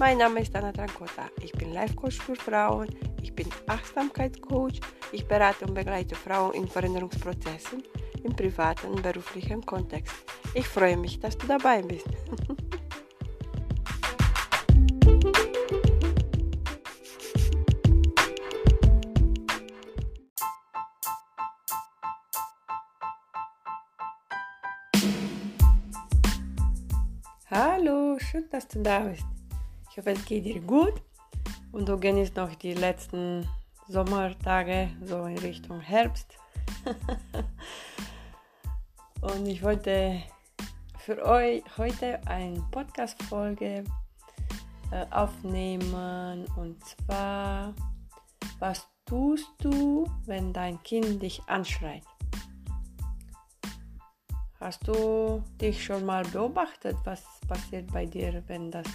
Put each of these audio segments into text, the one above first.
Mein Name ist Anna Trancota. Ich bin Life Coach für Frauen. Ich bin Achtsamkeitscoach. Ich berate und begleite Frauen in Veränderungsprozessen im privaten und beruflichen Kontext. Ich freue mich, dass du dabei bist. Hallo, schön, dass du da bist. Hoffe, es geht dir gut und du genießt noch die letzten Sommertage, so in Richtung Herbst. und ich wollte für euch heute eine Podcast-Folge äh, aufnehmen und zwar, was tust du, wenn dein Kind dich anschreit? Hast du dich schon mal beobachtet, was passiert bei dir, wenn das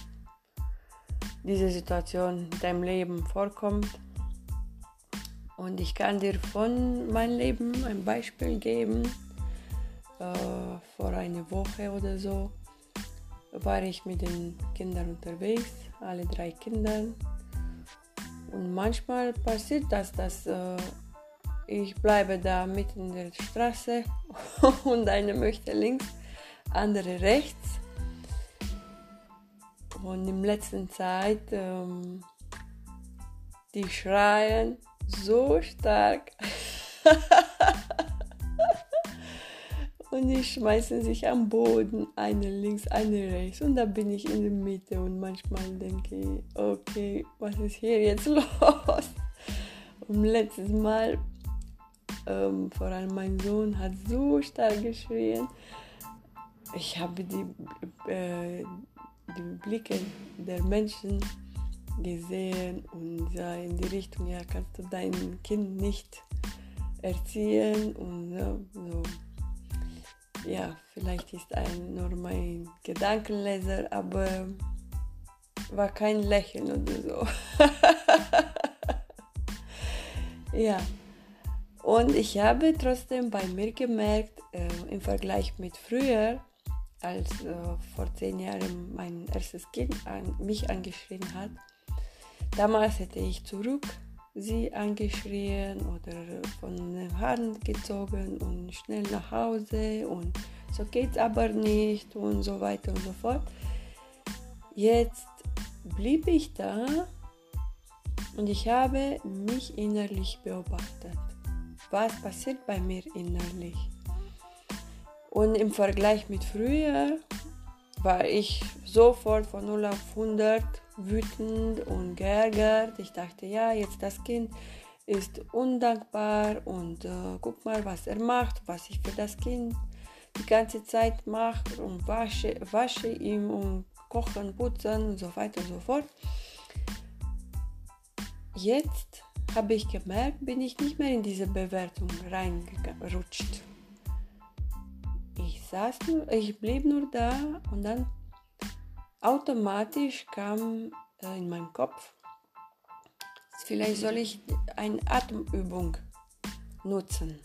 diese Situation in deinem Leben vorkommt. Und ich kann dir von meinem Leben ein Beispiel geben. Äh, vor einer Woche oder so war ich mit den Kindern unterwegs, alle drei Kinder. Und manchmal passiert das, dass äh, ich bleibe da mitten in der Straße und eine möchte links, andere rechts. Und in letzter Zeit, ähm, die schreien so stark. und die schmeißen sich am Boden, eine links, eine rechts. Und da bin ich in der Mitte und manchmal denke ich, okay, was ist hier jetzt los? Und letztes Mal, ähm, vor allem mein Sohn hat so stark geschrien. Ich habe die, äh, die Blicke der Menschen gesehen und sah in die Richtung, ja, kannst du dein Kind nicht erziehen und so, so. ja, vielleicht ist ein nur mein Gedankenleser, aber war kein Lächeln oder so. ja, und ich habe trotzdem bei mir gemerkt, äh, im Vergleich mit früher, als äh, vor zehn Jahren mein erstes Kind an, mich angeschrien hat. Damals hätte ich zurück sie angeschrien oder von der Hand gezogen und schnell nach Hause und so geht's aber nicht und so weiter und so fort. Jetzt blieb ich da und ich habe mich innerlich beobachtet. Was passiert bei mir innerlich? Und im Vergleich mit früher war ich sofort von 0 auf 100 wütend und geärgert. Ich dachte, ja, jetzt das Kind ist undankbar und äh, guck mal, was er macht, was ich für das Kind die ganze Zeit mache und wasche, wasche ihm und kochen, putzen und so weiter und so fort. Jetzt habe ich gemerkt, bin ich nicht mehr in diese Bewertung reingerutscht saß nur, ich blieb nur da und dann automatisch kam äh, in meinen Kopf, vielleicht soll ich eine Atemübung nutzen.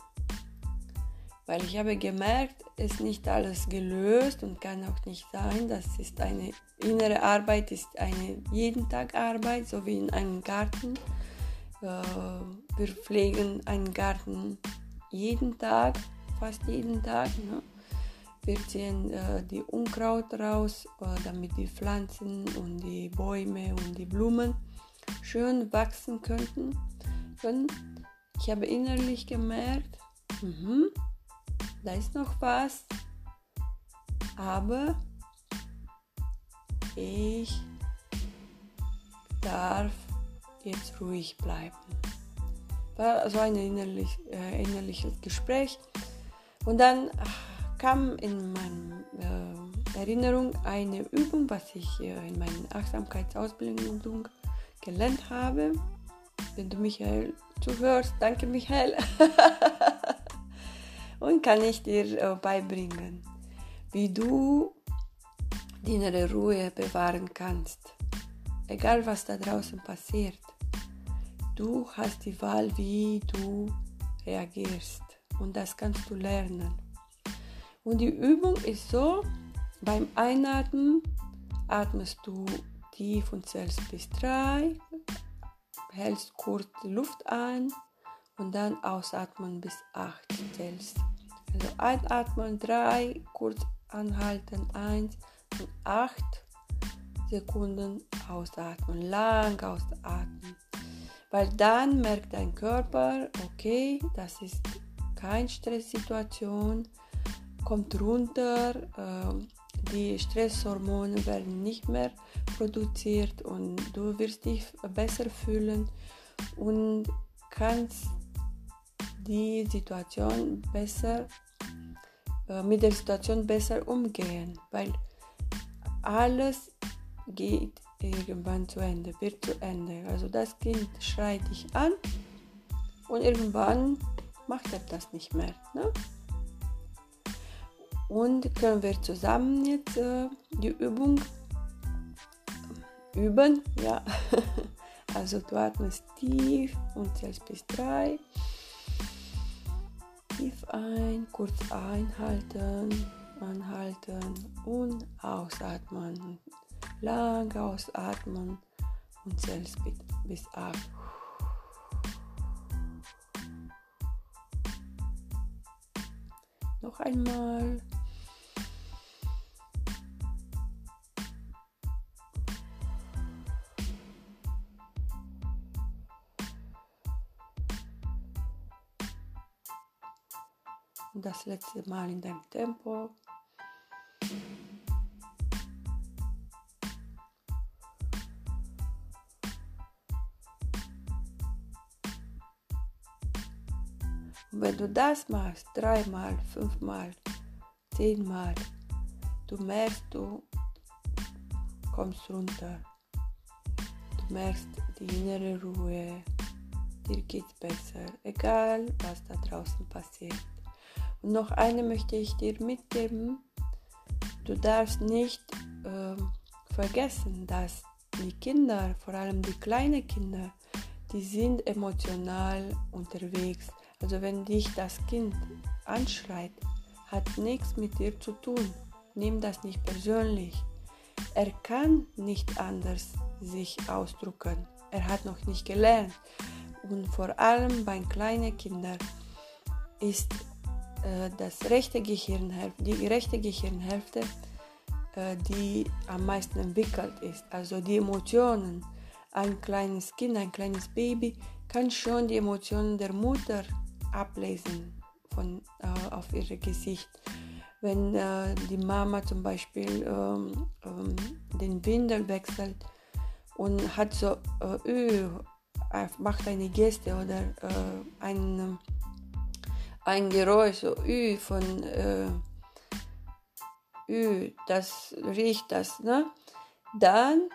Weil ich habe gemerkt, ist nicht alles gelöst und kann auch nicht sein. Das ist eine innere Arbeit, ist eine jeden Tag Arbeit, so wie in einem Garten. Äh, wir pflegen einen Garten jeden Tag, fast jeden Tag. Ne? Wir ziehen äh, die Unkraut raus, äh, damit die Pflanzen und die Bäume und die Blumen schön wachsen könnten. Und ich habe innerlich gemerkt, mh, da ist noch was, aber ich darf jetzt ruhig bleiben. War so ein innerlich, äh, innerliches Gespräch. Und dann ach, kam in meiner äh, Erinnerung eine Übung, was ich äh, in meiner Achtsamkeitsausbildung gelernt habe. Wenn du Michael zuhörst, danke Michael. und kann ich dir äh, beibringen, wie du die innere Ruhe bewahren kannst. Egal was da draußen passiert. Du hast die Wahl, wie du reagierst. Und das kannst du lernen. Und die Übung ist so, beim Einatmen atmest du tief und zählst bis drei, hältst kurz die Luft ein und dann ausatmen bis acht zählst. Also einatmen drei, kurz anhalten eins und acht Sekunden ausatmen, lang ausatmen. Weil dann merkt dein Körper, okay, das ist keine Stresssituation, kommt runter, äh, die Stresshormone werden nicht mehr produziert und du wirst dich besser fühlen und kannst die Situation besser äh, mit der Situation besser umgehen, weil alles geht irgendwann zu Ende, wird zu Ende. Also das Kind schreit dich an und irgendwann macht er das nicht mehr. Ne? Und können wir zusammen jetzt äh, die Übung üben. Ja. Also du atmest tief und zählst bis drei. Tief ein, kurz einhalten, anhalten und ausatmen. Lang ausatmen und zählst bis acht. Noch einmal. Das letzte Mal in deinem Tempo. Und wenn du das machst, dreimal, fünfmal, zehnmal, du merkst, du kommst runter. Du merkst die innere Ruhe, dir geht's besser, egal was da draußen passiert. Und noch eine möchte ich dir mitgeben. Du darfst nicht äh, vergessen, dass die Kinder, vor allem die kleinen Kinder, die sind emotional unterwegs. Also wenn dich das Kind anschreit, hat nichts mit dir zu tun. Nimm das nicht persönlich. Er kann nicht anders sich ausdrücken. Er hat noch nicht gelernt. Und vor allem bei kleinen Kindern ist das rechte Gehirnhälfte, die rechte Gehirnhälfte, äh, die am meisten entwickelt ist. Also die Emotionen. Ein kleines Kind, ein kleines Baby kann schon die Emotionen der Mutter ablesen von, äh, auf ihrem Gesicht. Wenn äh, die Mama zum Beispiel ähm, ähm, den Windel wechselt und hat so, äh, macht eine Geste oder äh, ein Geräusch, so Ü von äh, Ü, das riecht das, ne? Dann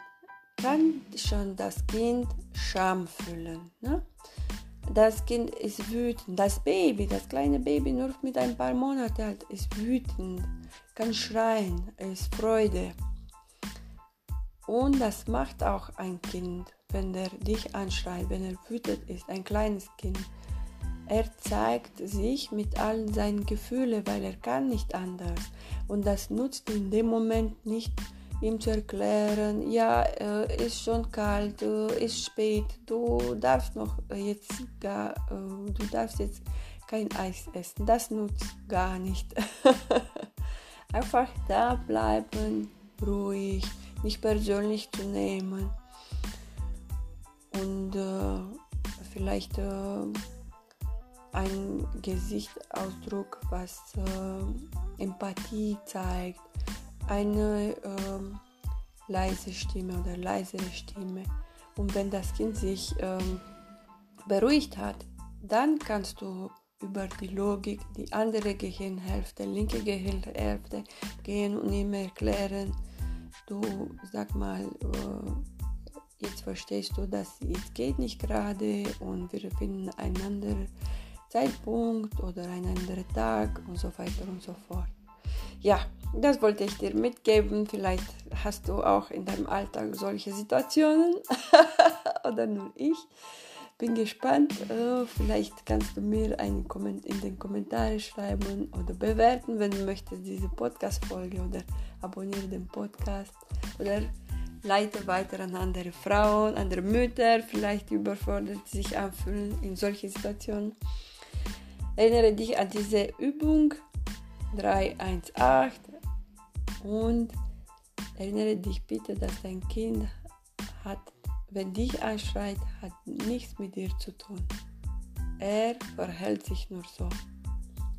kann schon das Kind Scham fühlen. Ne? Das Kind ist wütend. Das Baby, das kleine Baby, nur mit ein paar Monaten alt, ist wütend, kann schreien, ist Freude. Und das macht auch ein Kind, wenn er dich anschreit, wenn er wütend ist, ein kleines Kind. Er zeigt sich mit all seinen Gefühlen, weil er kann nicht anders. Und das nutzt in dem Moment nicht, ihm zu erklären, ja, äh, ist schon kalt, äh, ist spät, du darfst noch jetzt gar, äh, du darfst jetzt kein Eis essen. Das nutzt gar nicht. Einfach da bleiben, ruhig, nicht persönlich zu nehmen und äh, vielleicht äh, ein Gesichtsausdruck, was äh, Empathie zeigt, eine äh, leise Stimme oder leisere Stimme. Und wenn das Kind sich äh, beruhigt hat, dann kannst du über die Logik die andere Gehirnhälfte, linke Gehirnhälfte gehen und ihm erklären, du sag mal, äh, jetzt verstehst du, dass es geht nicht gerade und wir finden einander Zeitpunkt oder ein anderer Tag und so weiter und so fort. Ja, das wollte ich dir mitgeben. Vielleicht hast du auch in deinem Alltag solche Situationen oder nur ich. Bin gespannt. Äh, vielleicht kannst du mir einen Komment in den Kommentaren schreiben oder bewerten, wenn du möchtest, diese Podcast-Folge oder abonniere den Podcast oder leite weiter an andere Frauen, andere Mütter, vielleicht überfordert sich anfühlen in solchen Situationen. Erinnere dich an diese Übung 318 und erinnere dich bitte, dass dein Kind hat, wenn dich anschreit, hat nichts mit dir zu tun. Er verhält sich nur so,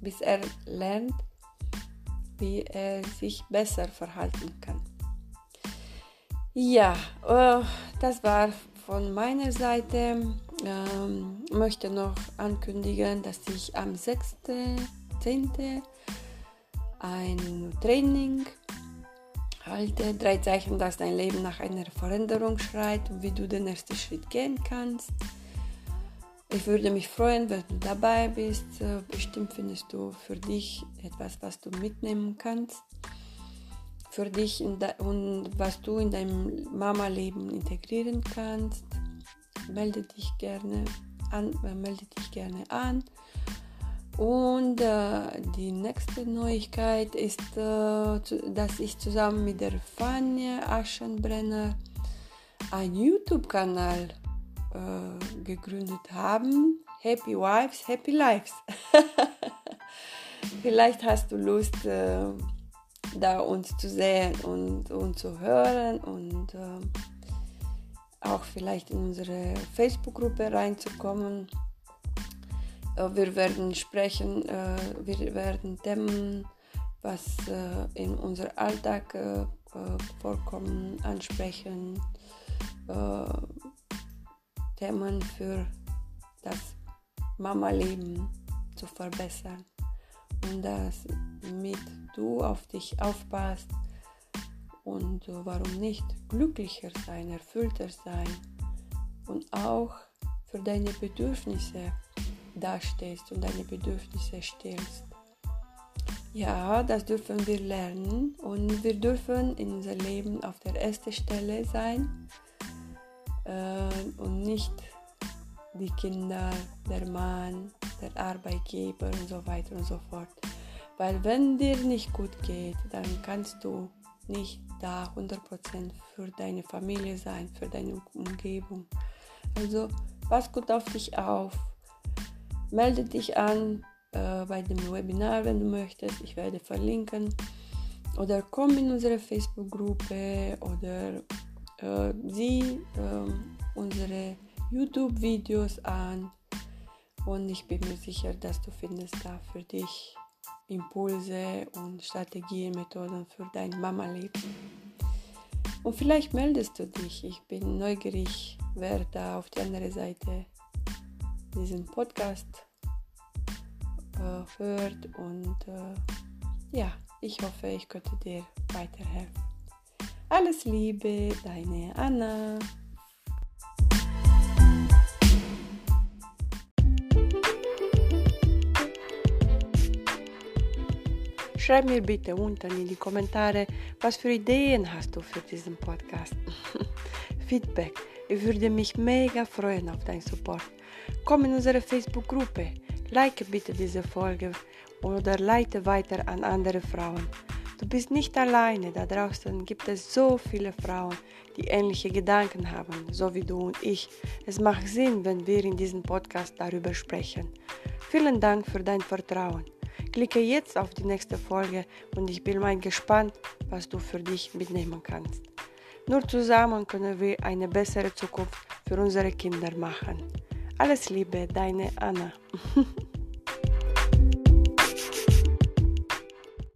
bis er lernt, wie er sich besser verhalten kann. Ja, äh, das war von meiner Seite. Ähm, möchte noch ankündigen, dass ich am 6.10. ein Training halte. Drei Zeichen, dass dein Leben nach einer Veränderung schreit und wie du den ersten Schritt gehen kannst. Ich würde mich freuen, wenn du dabei bist. Äh, bestimmt findest du für dich etwas, was du mitnehmen kannst für dich und was du in deinem Mama-Leben integrieren kannst. Melde dich gerne an, äh, melde dich gerne an. Und äh, die nächste Neuigkeit ist, äh, dass ich zusammen mit der Fania Aschenbrenner einen YouTube-Kanal äh, gegründet haben. Happy Wives, Happy Lives. Vielleicht hast du Lust, äh, da uns zu sehen und, und zu hören und äh, auch vielleicht in unsere Facebook-Gruppe reinzukommen. Äh, wir werden sprechen, äh, wir werden Themen, was äh, in unserem Alltag vorkommen, ansprechen. Themen für das Mama-Leben zu verbessern und das mit du auf dich aufpasst und warum nicht glücklicher sein, erfüllter sein und auch für deine Bedürfnisse dastehst und deine Bedürfnisse stillst. Ja, das dürfen wir lernen und wir dürfen in unser Leben auf der ersten Stelle sein äh, und nicht die Kinder, der Mann, der Arbeitgeber und so weiter und so fort. Weil wenn dir nicht gut geht, dann kannst du nicht da 100% für deine Familie sein, für deine Umgebung. Also pass gut auf dich auf. Melde dich an äh, bei dem Webinar, wenn du möchtest. Ich werde verlinken. Oder komm in unsere Facebook-Gruppe oder äh, sieh äh, unsere YouTube-Videos an. Und ich bin mir sicher, dass du findest da für dich Impulse und Strategien, Methoden für dein Mama-Leben. Und vielleicht meldest du dich. Ich bin neugierig, wer da auf der anderen Seite diesen Podcast äh, hört. Und äh, ja, ich hoffe, ich könnte dir weiterhelfen. Alles Liebe, deine Anna. Schreib mir bitte unten in die Kommentare, was für Ideen hast du für diesen Podcast. Feedback. Ich würde mich mega freuen auf deinen Support. Komm in unsere Facebook-Gruppe. Like bitte diese Folge oder leite weiter an andere Frauen. Du bist nicht alleine, da draußen gibt es so viele Frauen, die ähnliche Gedanken haben, so wie du und ich. Es macht Sinn, wenn wir in diesem Podcast darüber sprechen. Vielen Dank für dein Vertrauen. Klicke jetzt auf die nächste Folge und ich bin mal gespannt, was du für dich mitnehmen kannst. Nur zusammen können wir eine bessere Zukunft für unsere Kinder machen. Alles Liebe, deine Anna.